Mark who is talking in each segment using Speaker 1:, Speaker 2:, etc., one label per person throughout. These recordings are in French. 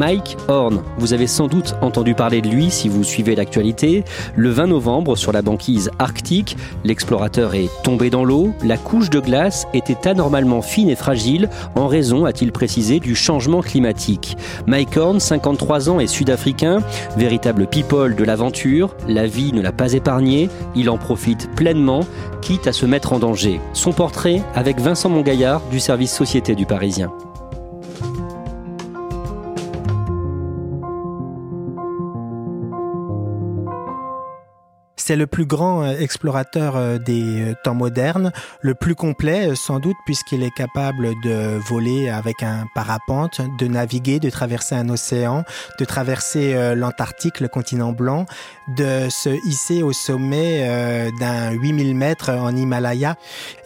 Speaker 1: Mike Horn. Vous avez sans doute entendu parler de lui si vous suivez l'actualité. Le 20 novembre, sur la banquise arctique, l'explorateur est tombé dans l'eau. La couche de glace était anormalement fine et fragile en raison, a-t-il précisé, du changement climatique. Mike Horn, 53 ans et sud-africain, véritable people de l'aventure. La vie ne l'a pas épargné. Il en profite pleinement, quitte à se mettre en danger. Son portrait avec Vincent Mongaillard du service Société du Parisien.
Speaker 2: C'est le plus grand euh, explorateur euh, des euh, temps modernes, le plus complet sans doute puisqu'il est capable de voler avec un parapente, de naviguer, de traverser un océan, de traverser l'Antarctique, le continent blanc, de se hisser au sommet d'un 8000 mètres en Himalaya.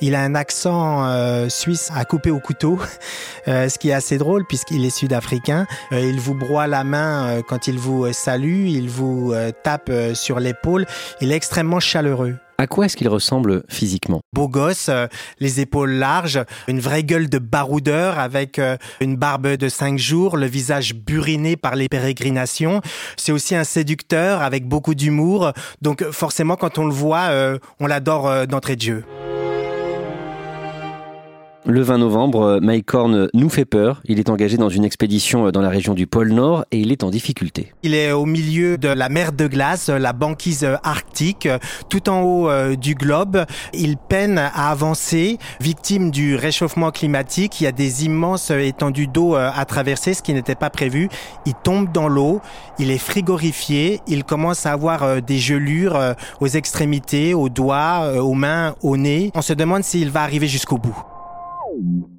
Speaker 2: Il a un accent suisse à couper au couteau, ce qui est assez drôle puisqu'il est sud-africain. Il vous broie la main quand il vous salue, il vous tape sur l'épaule. Est extrêmement chaleureux.
Speaker 1: À quoi est-ce qu'il ressemble physiquement?
Speaker 2: Beau gosse, euh, les épaules larges, une vraie gueule de baroudeur avec euh, une barbe de cinq jours, le visage buriné par les pérégrinations. C'est aussi un séducteur avec beaucoup d'humour. Donc forcément, quand on le voit, euh, on l'adore d'entrée de jeu.
Speaker 1: Le 20 novembre, euh, Mike Horn nous fait peur. Il est engagé dans une expédition euh, dans la région du pôle Nord et il est en difficulté.
Speaker 2: Il est au milieu de la mer de glace, la banquise arctique, tout en haut euh, du globe. Il peine à avancer, victime du réchauffement climatique. Il y a des immenses étendues d'eau à traverser, ce qui n'était pas prévu. Il tombe dans l'eau, il est frigorifié, il commence à avoir des gelures aux extrémités, aux doigts, aux mains, au nez. On se demande s'il va arriver jusqu'au bout. Oh.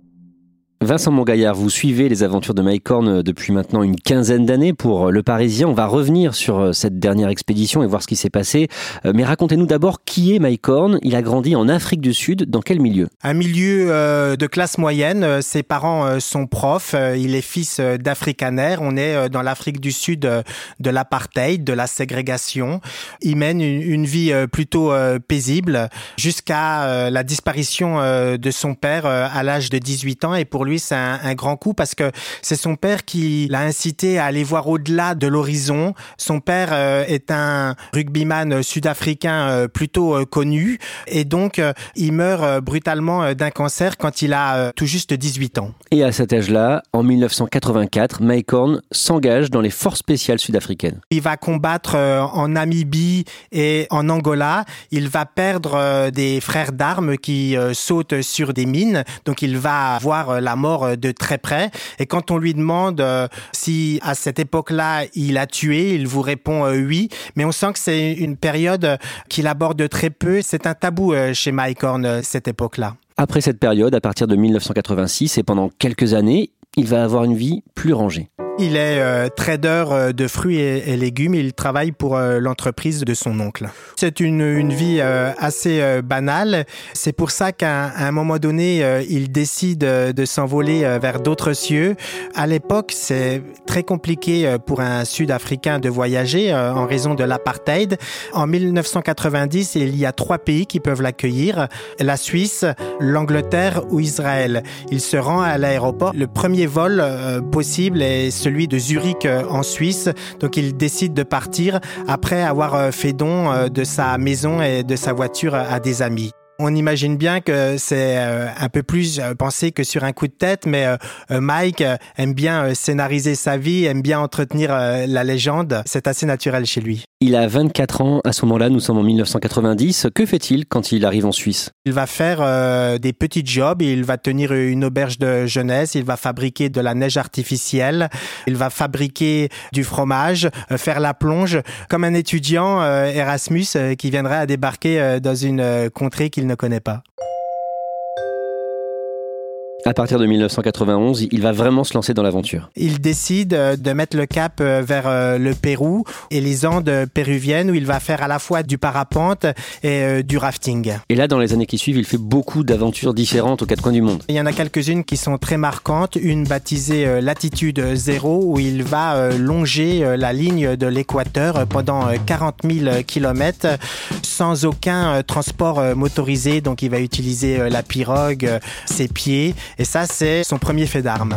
Speaker 1: Vincent Mongaillard, vous suivez les aventures de Mike Horn euh, depuis maintenant une quinzaine d'années pour euh, Le Parisien. On va revenir sur euh, cette dernière expédition et voir ce qui s'est passé. Mais racontez-nous d'abord qui est Mike Horn. Il a grandi en Afrique du Sud. Dans quel milieu?
Speaker 2: Un milieu de classe moyenne. Ses parents sont profs. Il est fils d'Africaner. On est dans l'Afrique du Sud de l'apartheid, de la ségrégation. Il mène une vie plutôt paisible jusqu'à la disparition de son père à l'âge de 18 ans. Et pour lui, c'est un, grand coup parce que c'est son père qui l'a incité à aller voir au-delà de l'horizon. Son père euh, est un rugbyman sud-africain euh, plutôt euh, connu et donc il meurt brutalement d'un cancer quand il a tout juste 18 ans.
Speaker 1: Et à cet âge-là, en 1984, Mike Horn s'engage dans les forces spéciales sud-africaines.
Speaker 2: Il va combattre en Namibie et en Angola. Il va perdre des frères d'armes qui sautent sur des mines. Donc il va voir la mort euh, de très près. Et quand on lui demande euh, si à cette époque-là il a tué, il vous répond euh, oui. Mais on sent que c'est une période qu'il aborde très peu. C'est un tabou chez Mike Horn cette époque-là.
Speaker 1: Après cette période, à partir de 1986 et pendant quelques années, il va avoir une vie plus rangée.
Speaker 2: Il est euh, trader euh, de fruits et, légumes. Il travaille pour euh, l'entreprise de son oncle. C'est une, une vie assez banale. C'est pour ça qu'à un moment donné, il décide de s'envoler vers d'autres cieux. À l'époque, c'est très compliqué pour un Sud-Africain de voyager en raison de l'apartheid. En 1990, il y a trois pays qui peuvent l'accueillir la Suisse, l'Angleterre ou Israël. Il se rend à l'aéroport. Le premier vol possible est celui de Zurich euh, en Suisse. Donc il décide de partir après avoir euh, fait don euh, de sa maison et de sa voiture à des amis. On imagine bien que c'est euh, un peu plus euh, pensé que sur un coup de tête, mais euh, Mike aime bien scénariser sa vie, aime bien entretenir la légende. C'est assez naturel chez lui.
Speaker 1: Il a 24 ans à ce moment-là, nous sommes en 1990. Que fait-il quand il arrive en Suisse?
Speaker 2: Il va faire des petits jobs, il va tenir une auberge de jeunesse, il va fabriquer de la neige artificielle, il va fabriquer du fromage, faire la plonge, comme un étudiant Erasmus qui viendrait à débarquer dans une contrée qu'il ne connaît pas.
Speaker 1: À partir de 1991, il va vraiment se lancer dans l'aventure.
Speaker 2: Il décide euh, de mettre le cap euh, vers euh, le Pérou et les Andes péruviennes où il va faire à la fois du parapente et du rafting.
Speaker 1: Et là, dans les années qui suivent, il fait beaucoup d'aventures différentes aux quatre coins du monde.
Speaker 2: Il y en a quelques-unes qui sont très marquantes. Une baptisée Latitude Zéro où il va longer la ligne de l'équateur pendant 40 000 kilomètres sans aucun transport motorisé. Donc il va utiliser la pirogue, ses pieds et ça, c'est son premier fait d'armes.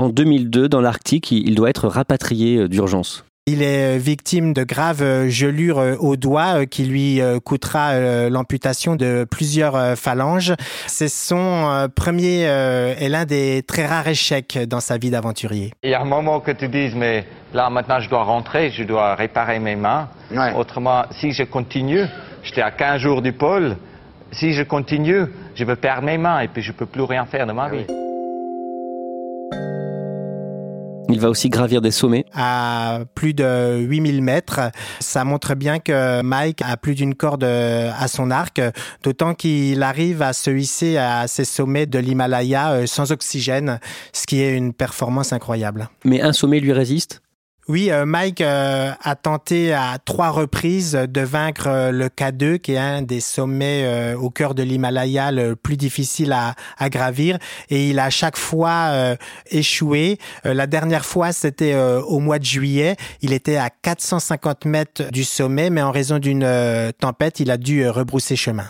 Speaker 1: En 2002, dans l'Arctique, il doit être rapatrié euh, d'urgence.
Speaker 2: Il est euh, victime de graves euh, gelures au doigt qui lui coûtera l'amputation de plusieurs phalanges. C'est son premier et l'un des très rares échecs dans sa vie d'aventurier.
Speaker 3: Il y a un moment que tu dises, mais là maintenant je dois rentrer, je dois réparer mes mains. Autrement, si je continue, j'étais à 15 jours du pôle, si je continue, je vais perdre mes mains et puis je ne peux plus rien faire de ma vie.
Speaker 1: Il va aussi gravir des sommets.
Speaker 2: À plus de 8000 mètres, ça montre bien que Mike a plus d'une corde à son arc, d'autant qu'il arrive à se hisser à ces sommets de l'Himalaya euh, sans oxygène, ce qui est une performance incroyable.
Speaker 1: Mais un sommet lui résiste?
Speaker 2: Oui, euh, Mike euh, a tenté à trois reprises de vaincre euh, le K2, qui est un des sommets au cœur de l'Himalaya le plus difficile à, à, gravir, et il a à chaque fois échoué. la dernière fois, c'était au mois de juillet. Il était à 450 mètres du sommet, mais en raison d'une tempête, il a dû rebrousser chemin.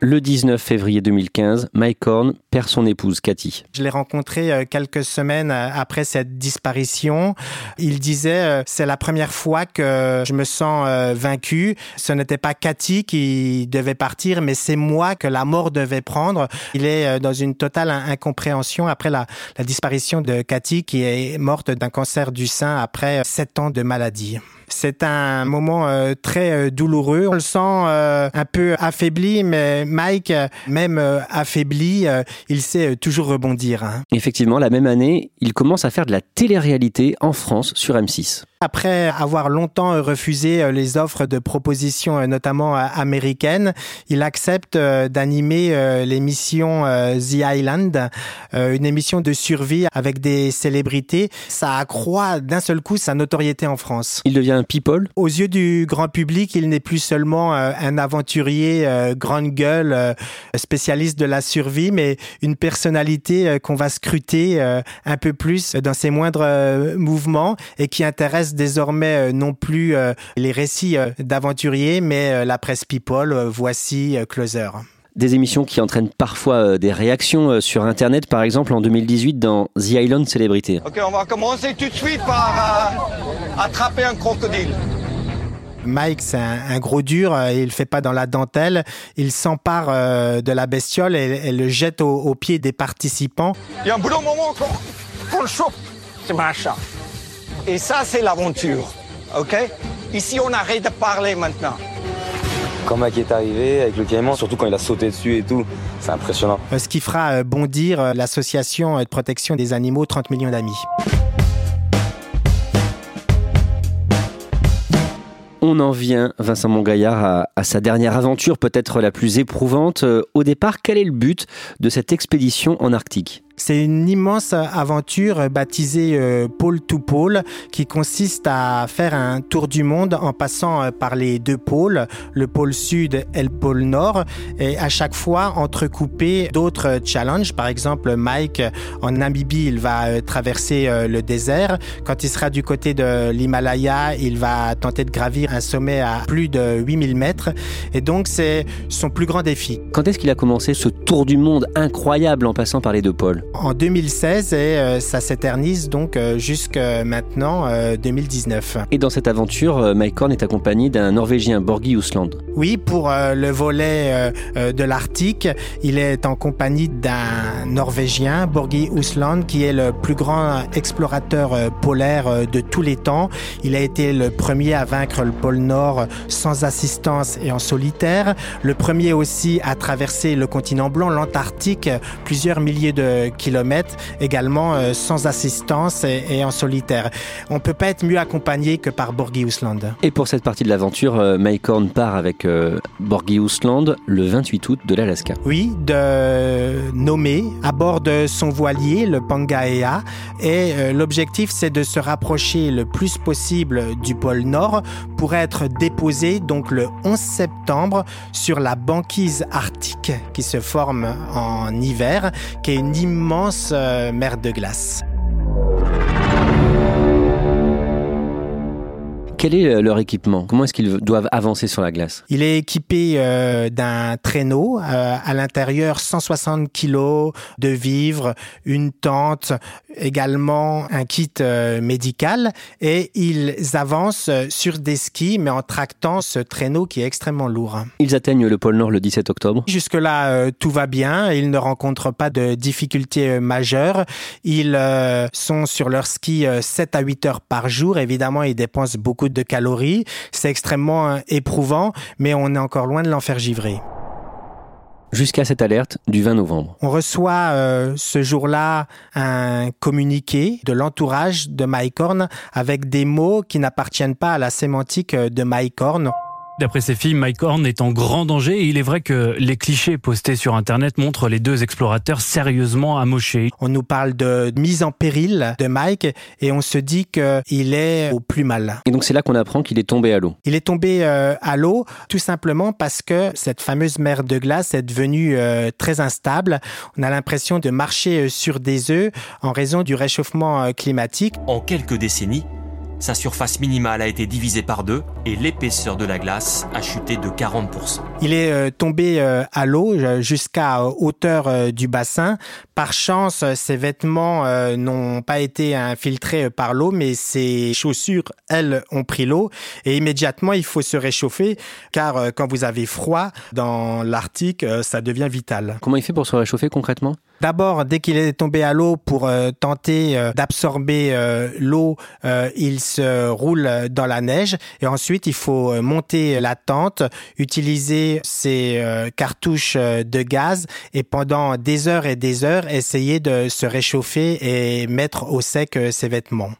Speaker 1: Le 19 février 2015, Mike Horn perd son épouse Cathy.
Speaker 2: Je l'ai rencontré euh, quelques semaines euh, après cette disparition. Il disait euh, c'est la première fois que je me sens vaincu. Ce n'était pas Cathy qui devait partir, mais c'est moi que la mort devait prendre. Il est dans une totale incompréhension après la, la disparition de Cathy qui est morte d'un cancer du sein après sept ans de maladie. C'est un moment euh, très euh, douloureux. On le sent euh, un peu affaibli, mais Mike, même affaibli, il sait toujours rebondir. Hein.
Speaker 1: Effectivement, la même année, il commence à faire de la télé-réalité en France sur M6.
Speaker 2: Après avoir longtemps refusé les offres de propositions, notamment américaines, il accepte d'animer l'émission The Island, une émission de survie avec des célébrités. Ça accroît d'un seul coup sa notoriété en France.
Speaker 1: Il devient people
Speaker 2: Aux yeux du grand public, il n'est plus seulement euh, un aventurier euh, grande gueule, euh, spécialiste de la survie, mais une personnalité qu'on va scruter un peu plus dans ses moindres mouvements et qui intéresse désormais non plus les récits d'aventuriers, mais la presse people. Voici Closer
Speaker 1: des émissions qui entraînent parfois des réactions sur Internet, par exemple en 2018 dans The Island Celebrity.
Speaker 4: Ok, on va commencer tout de suite par attraper un crocodile.
Speaker 2: Mike, c'est un, gros dur, euh, il fait pas dans la dentelle. Il s'empare euh, de la bestiole et, le jette au, pied des participants.
Speaker 4: Il y a un boulot moment qu'on le chope, c'est machin. Et ça, c'est l'aventure. OK? Ici, on arrête de parler maintenant.
Speaker 5: Quand Mike est arrivé avec le camion, surtout quand il a sauté dessus et tout, c'est impressionnant.
Speaker 2: Euh, ce qui fera bondir l'association de protection des animaux 30 millions d'amis.
Speaker 1: On en vient, Vincent Mongaillard, à, à sa dernière aventure, peut-être la plus éprouvante. Euh, au départ, quel est le but de cette expédition en Arctique?
Speaker 2: C'est une immense aventure baptisée euh, Pôle to Pôle qui consiste à faire un tour du monde en passant euh, par les deux pôles, le pôle sud et le pôle nord, et à chaque fois entrecoupé d'autres challenges. Par exemple, Mike en Namibie, il va euh, traverser le désert. Quand il sera du côté de l'Himalaya, il va tenter de gravir un sommet à plus de 8000 mètres. Et donc, c'est son plus grand défi.
Speaker 1: Quand est-ce qu'il a commencé ce tour du monde incroyable en passant par les deux pôles?
Speaker 2: En 2016 et euh, ça s'éternise donc euh, jusqu'à maintenant 2019.
Speaker 1: Et dans cette aventure, Mike Horn est accompagné d'un Norvégien, Borgi Usland.
Speaker 2: Oui, pour le volet de l'Arctique, il est en compagnie d'un Norvégien, Borgi Usland, qui est le plus grand explorateur polaire de tous les temps. Il a été le premier à vaincre le pôle Nord sans assistance et en solitaire, le premier aussi à traverser le continent blanc, l'Antarctique, plusieurs milliers de kilomètres, également euh, sans assistance et, en solitaire. On peut pas être mieux accompagné que par Borgi Usland.
Speaker 1: Et pour cette partie de l'aventure, euh, Mike Horn part avec euh, Borgi Usland le 28 août de l'Alaska.
Speaker 2: Oui, de nommer à bord de son voilier, le Pangaea, et l'objectif c'est de se rapprocher le plus possible du pôle Nord pour être déposé donc le 11 septembre sur la banquise arctique qui se forme en hiver, qui est une immense euh, mer de glace.
Speaker 1: Quel est euh, leur équipement? Comment est-ce qu'ils doivent avancer sur la glace?
Speaker 2: Il est équipé euh, d'un traîneau, euh, à l'intérieur 160 kg de vivres, une tente, également un kit médical et ils avancent sur des skis mais en tractant ce traîneau qui est extrêmement lourd.
Speaker 1: Ils atteignent le pôle Nord le 17 octobre?
Speaker 2: Jusque-là, tout va bien. Ils ne rencontrent pas de difficultés majeures. Ils sont sur leur ski 7 à 8 heures par jour. Évidemment, ils dépensent beaucoup de calories. C'est extrêmement euh, éprouvant, mais on est encore loin de l'en faire givrer.
Speaker 1: Jusqu'à cette alerte du 20 novembre.
Speaker 2: On reçoit euh, ce jour-là un communiqué de l'entourage de Mike Horn avec des mots qui n'appartiennent pas à la sémantique euh, de Mike Horn.
Speaker 6: D'après ses filles, Mike Horn est en grand danger et il est vrai que les clichés postés sur Internet montrent les deux explorateurs sérieusement amochés.
Speaker 2: On nous parle de mise en péril de Mike et on se dit qu'il est au plus mal.
Speaker 1: Et donc c'est là qu'on apprend qu'il est tombé à l'eau.
Speaker 2: Il est tombé euh, à l'eau tout simplement parce que cette fameuse mer de glace est devenue euh, très instable. On a l'impression de marcher euh, sur des œufs en raison du réchauffement climatique.
Speaker 7: En quelques décennies, sa surface minimale a été divisée par deux et l'épaisseur de la glace a chuté de 40%.
Speaker 2: Il est euh, tombé euh, à l'eau euh, jusqu'à hauteur du bassin. Par chance, ses vêtements n'ont pas été infiltrés par l'eau, mais ses chaussures, elles, ont pris l'eau. Et immédiatement, il faut se réchauffer, car quand vous avez froid dans l'Arctique, ça devient vital.
Speaker 1: Comment il fait pour se réchauffer concrètement?
Speaker 2: D'abord, dès qu'il est tombé à l'eau pour tenter d'absorber l'eau, il se roule dans la neige et ensuite il faut euh, monter la tente, utiliser ses euh, cartouches euh, de gaz et pendant des heures et des heures essayer de se réchauffer et mettre au sec ses vêtements.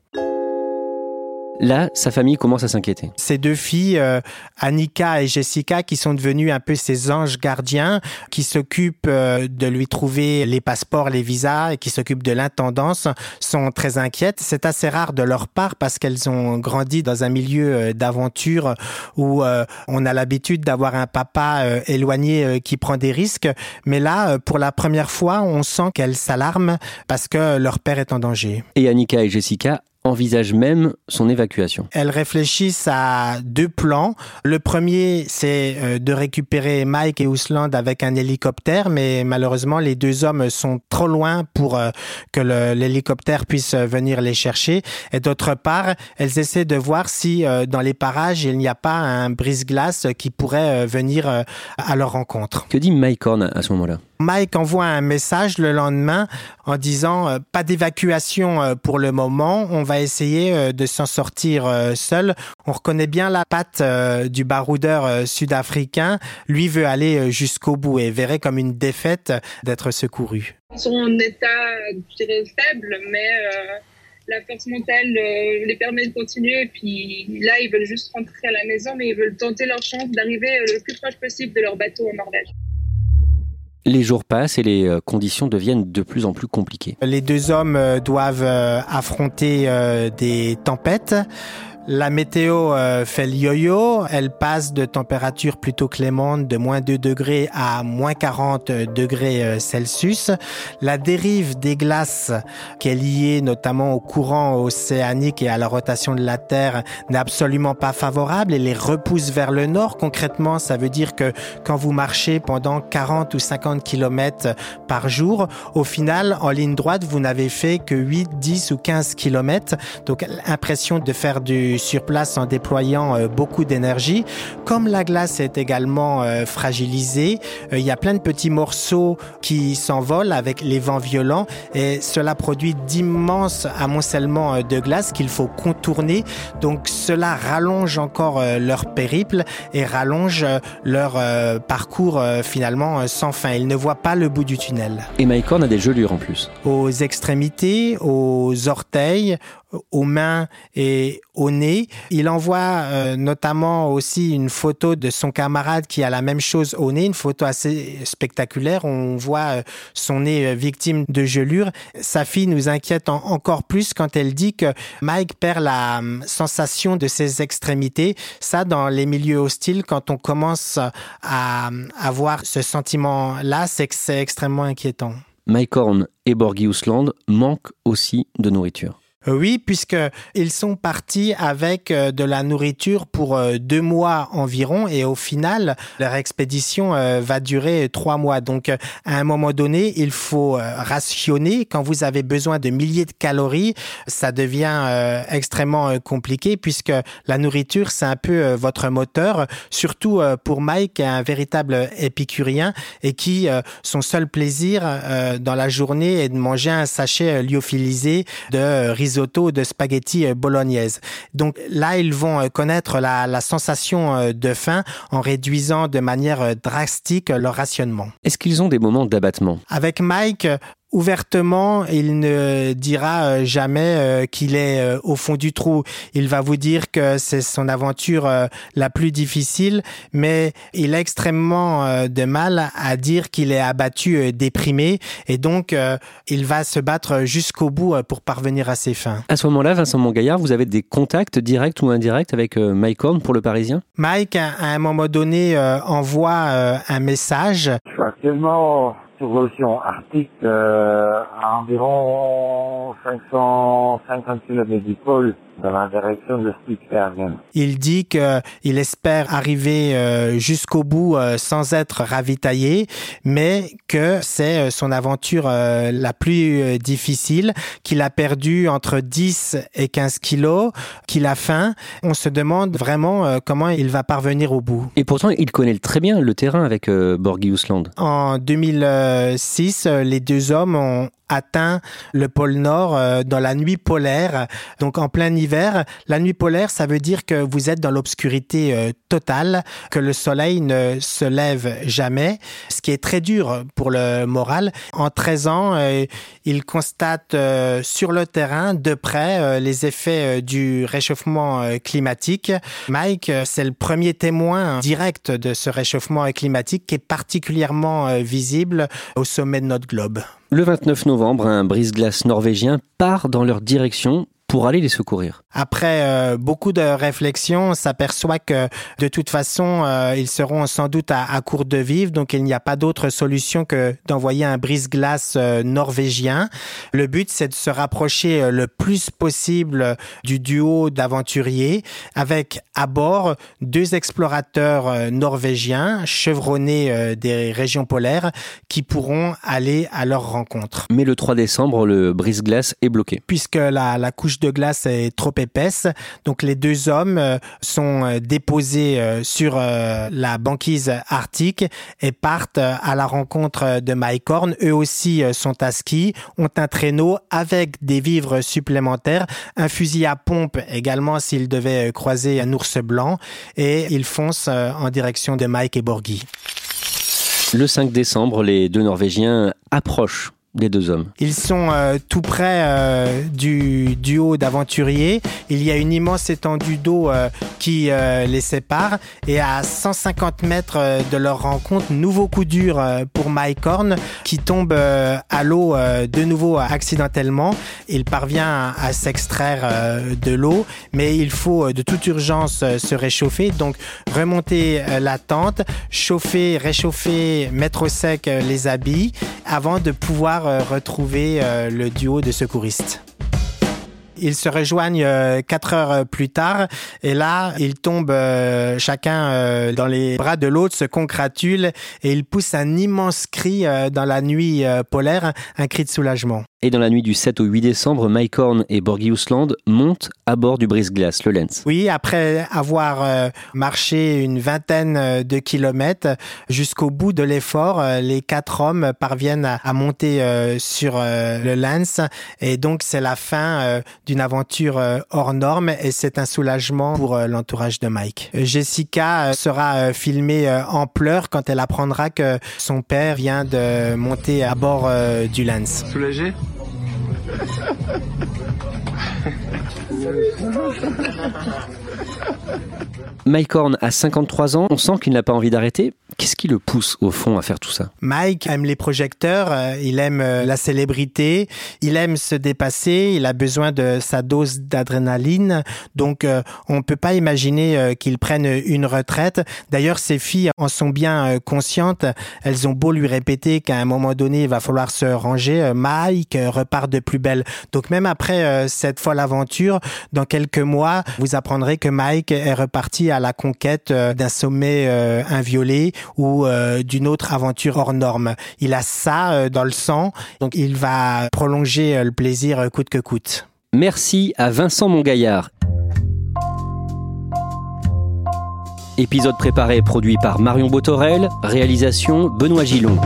Speaker 1: Là, sa famille commence à s'inquiéter.
Speaker 2: Ces deux filles, euh, Annika et Jessica, qui sont devenues un peu ses anges gardiens, qui s'occupent euh, de lui trouver les passeports, les visas et qui s'occupent de l'intendance, sont très inquiètes. C'est assez rare de leur part parce qu'elles ont grandi dans un milieu euh, d'aventure où on a l'habitude d'avoir un papa éloigné qui prend des risques. Mais là, pour la première fois, on sent qu'elles s'alarment parce que leur père est en danger.
Speaker 1: Et Annika et Jessica envisage même son évacuation.
Speaker 2: Elles réfléchissent à deux plans. Le premier, c'est euh, de récupérer Mike et Ousland avec un hélicoptère, mais malheureusement, les deux hommes sont trop loin pour euh, que l'hélicoptère puisse venir les chercher. Et d'autre part, elles essaient de voir si euh, dans les parages, il n'y a pas un brise-glace qui pourrait venir à leur rencontre.
Speaker 1: Que dit Mike Horn à ce moment-là?
Speaker 2: Mike envoie un message le lendemain en disant pas d'évacuation pour le moment, on va essayer euh, de s'en sortir euh, seul. On reconnaît bien la patte euh, du baroudeur sud-africain. Lui veut aller jusqu'au bout et verrait comme une défaite d'être secouru.
Speaker 8: Ils sont en état, je faible, mais la force mentale les permet de continuer. Puis là, ils veulent juste rentrer à la maison, mais ils veulent tenter leur chance d'arriver le plus proche possible de leur bateau en Norvège.
Speaker 1: Les jours passent et les euh, conditions deviennent de plus en plus compliquées.
Speaker 2: Les deux hommes euh, doivent euh, affronter des tempêtes. La météo euh, fait le yo-yo. Elle passe de température plutôt clémente de moins 2 degrés à moins 40 degrés euh, Celsius. La dérive des glaces, qui est liée notamment au courant océanique et à la rotation de la Terre, n'est absolument pas favorable et les repousse vers le nord. Concrètement, ça veut dire que quand vous marchez pendant 40 ou 50 km par jour, au final, en ligne droite, vous n'avez fait que 8, 10 ou 15 km. Donc, l'impression de faire du sur place en déployant euh, beaucoup d'énergie. Comme la glace est également euh, fragilisée, euh, il y a plein de petits morceaux qui s'envolent avec les vents violents et cela produit d'immenses amoncellements de glace qu'il faut contourner. Donc cela rallonge encore leur périple et rallonge leur parcours finalement sans fin. Ils ne voient pas le bout du tunnel.
Speaker 1: Et Mike a des gelures en plus.
Speaker 2: Aux extrémités, aux orteils, aux mains et au nez. Il envoie euh, notamment aussi une photo de son camarade qui a la même chose au nez, une photo assez spectaculaire. On voit euh, son nez euh, victime de gelure. Sa fille nous inquiète encore plus quand elle dit que Mike perd la sensation de ses extrémités. Ça, dans les milieux hostiles, quand on commence à avoir ce sentiment-là, c'est c'est extrêmement inquiétant.
Speaker 1: Mike Horn et Borghi Ousland manquent aussi de nourriture.
Speaker 2: Oui, puisque ils sont partis avec euh, de la nourriture pour euh, deux mois environ et au final, leur expédition euh, va durer trois mois. Donc, à un moment donné, il faut rationner. Quand vous avez besoin de milliers de calories, ça devient extrêmement compliqué puisque la nourriture, c'est un peu votre moteur, surtout pour Mike, un véritable épicurien et qui, son seul plaisir dans la journée est de manger un sachet lyophilisé de risotto risotto de spaghetti euh, bolognaise. Donc là, ils vont euh, connaître la, la sensation euh, de faim en réduisant de manière drastique leur rationnement.
Speaker 1: Est-ce qu'ils ont des moments d'abattement?
Speaker 2: Avec Mike, ouvertement, il ne dira euh, jamais euh, qu'il est euh, au fond du trou. Il va vous dire que c'est son aventure la plus difficile, mais il a extrêmement de mal à dire qu'il est abattu, déprimé, et donc il va se battre jusqu'au bout pour parvenir à ses fins.
Speaker 1: À ce moment-là, Vincent Mongaillard, vous avez des contacts directs ou indirects avec Mike Horn pour le Parisien?
Speaker 2: Mike, à un moment donné, envoie un message.
Speaker 9: Actuellement sur l'océan Arctique euh, à environ 550 km du pôle dans la direction de Spitsbergen.
Speaker 2: Il dit qu'il espère arriver euh, jusqu'au bout euh, sans être ravitaillé, mais que c'est son aventure la plus difficile, qu'il a perdu entre 10 et 15 kilos, qu'il a faim. On se demande vraiment comment il va parvenir au bout.
Speaker 1: Et pourtant, il connaît très bien le terrain avec Borgiusland.
Speaker 2: En 2006, les deux hommes ont atteint le pôle Nord euh, dans la nuit polaire, donc en plein hiver. La nuit polaire, ça veut dire que vous êtes dans l'obscurité euh, totale, que le soleil ne se lève jamais, ce qui est très dur pour le moral. En 13 ans, euh, il constate sur le terrain de près les effets du réchauffement climatique. Mike, c'est le premier témoin direct de ce réchauffement climatique qui est particulièrement visible au sommet de notre globe.
Speaker 1: Le 29 novembre, un brise-glace norvégien part dans leur direction pour aller les secourir.
Speaker 2: Après euh, beaucoup de réflexions, on s'aperçoit que de toute façon, euh, ils seront sans doute à, à, court de vivre, donc il n'y a pas d'autre solution que d'envoyer un brise-glace euh, norvégien. Le but, c'est de se rapprocher le plus possible du duo d'aventuriers, avec à bord deux explorateurs norvégiens chevronnés des régions polaires qui pourront aller à leur rencontre.
Speaker 1: Mais le 3 décembre, le brise-glace est bloqué.
Speaker 2: Puisque la, la couche de glace est trop épaisse. Donc les deux hommes euh, sont euh, déposés euh, sur la banquise arctique et partent à la rencontre de Mike Horn. Eux aussi sont à ski, ont un traîneau avec des vivres supplémentaires, un fusil à pompe également s'ils devaient croiser un ours blanc et ils foncent en direction de Mike et Borghi.
Speaker 1: Le 5 décembre, les deux Norvégiens approchent des deux hommes
Speaker 2: Ils sont euh, tout près euh, du duo d'aventuriers. Il y a une immense étendue d'eau euh, qui les sépare. Et à 150 mètres de leur rencontre, nouveau coup dur pour Mike Horn qui tombe à l'eau de nouveau accidentellement. Il parvient à, s'extraire de l'eau, mais il faut de toute urgence se réchauffer. Donc remonter la tente, chauffer, réchauffer, mettre au sec les habits avant de pouvoir euh, retrouver euh, le duo de secouristes. Ils se rejoignent euh, quatre heures plus tard et là, ils tombent chacun dans les bras de l'autre, se congratulent et ils poussent un immense cri dans la nuit polaire, un cri de soulagement.
Speaker 1: Et dans la nuit du 7 au 8 décembre, Mike Horn et Borgius Land montent à bord du brise-glace, le Lens.
Speaker 2: Oui, après avoir euh, marché une vingtaine euh, de kilomètres jusqu'au bout de l'effort, euh, les quatre hommes parviennent à, monter sur le Lens. Et donc, c'est la fin d'une aventure hors norme et c'est un soulagement pour l'entourage de Mike. Jessica sera filmée en pleurs quand elle apprendra que son père vient de monter à bord du Lens.
Speaker 10: Soulagé? Salut. Salut.
Speaker 1: Mike Horn a 53 ans, on sent qu'il n'a pas envie d'arrêter. Qu'est-ce qui le pousse au fond à faire tout ça?
Speaker 2: Mike aime les projecteurs, euh, il aime euh, la célébrité, il aime se dépasser, il a besoin de sa dose d'adrénaline. Donc euh, on ne peut pas imaginer qu'il prenne une retraite. D'ailleurs, ses filles en sont bien conscientes. Elles ont beau lui répéter qu'à un moment donné, il va falloir se ranger. Mike repart de plus belle. Donc même après cette folle aventure, dans quelques mois, vous apprendrez que Mike est reparti à la conquête d'un sommet inviolé ou euh, d'une autre aventure hors norme. Il a ça euh, dans le sang, donc il va prolonger euh, le plaisir coûte que coûte.
Speaker 1: Merci à Vincent Mongaillard. Épisode préparé produit par Marion Botorel, réalisation Benoît Gillon.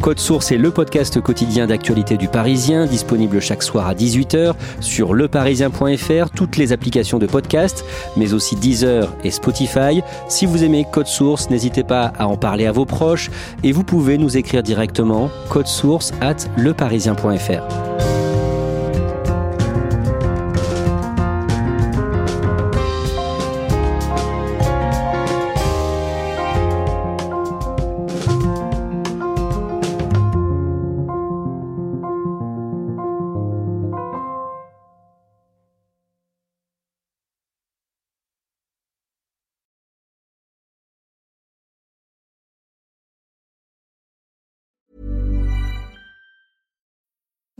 Speaker 1: Code Source est le podcast quotidien d'actualité du Parisien, disponible chaque soir à 18h sur leparisien.fr, toutes les applications de podcast, mais aussi Deezer et Spotify. Si vous aimez Code Source, n'hésitez pas à en parler à vos proches et vous pouvez nous écrire directement code source at leparisien.fr.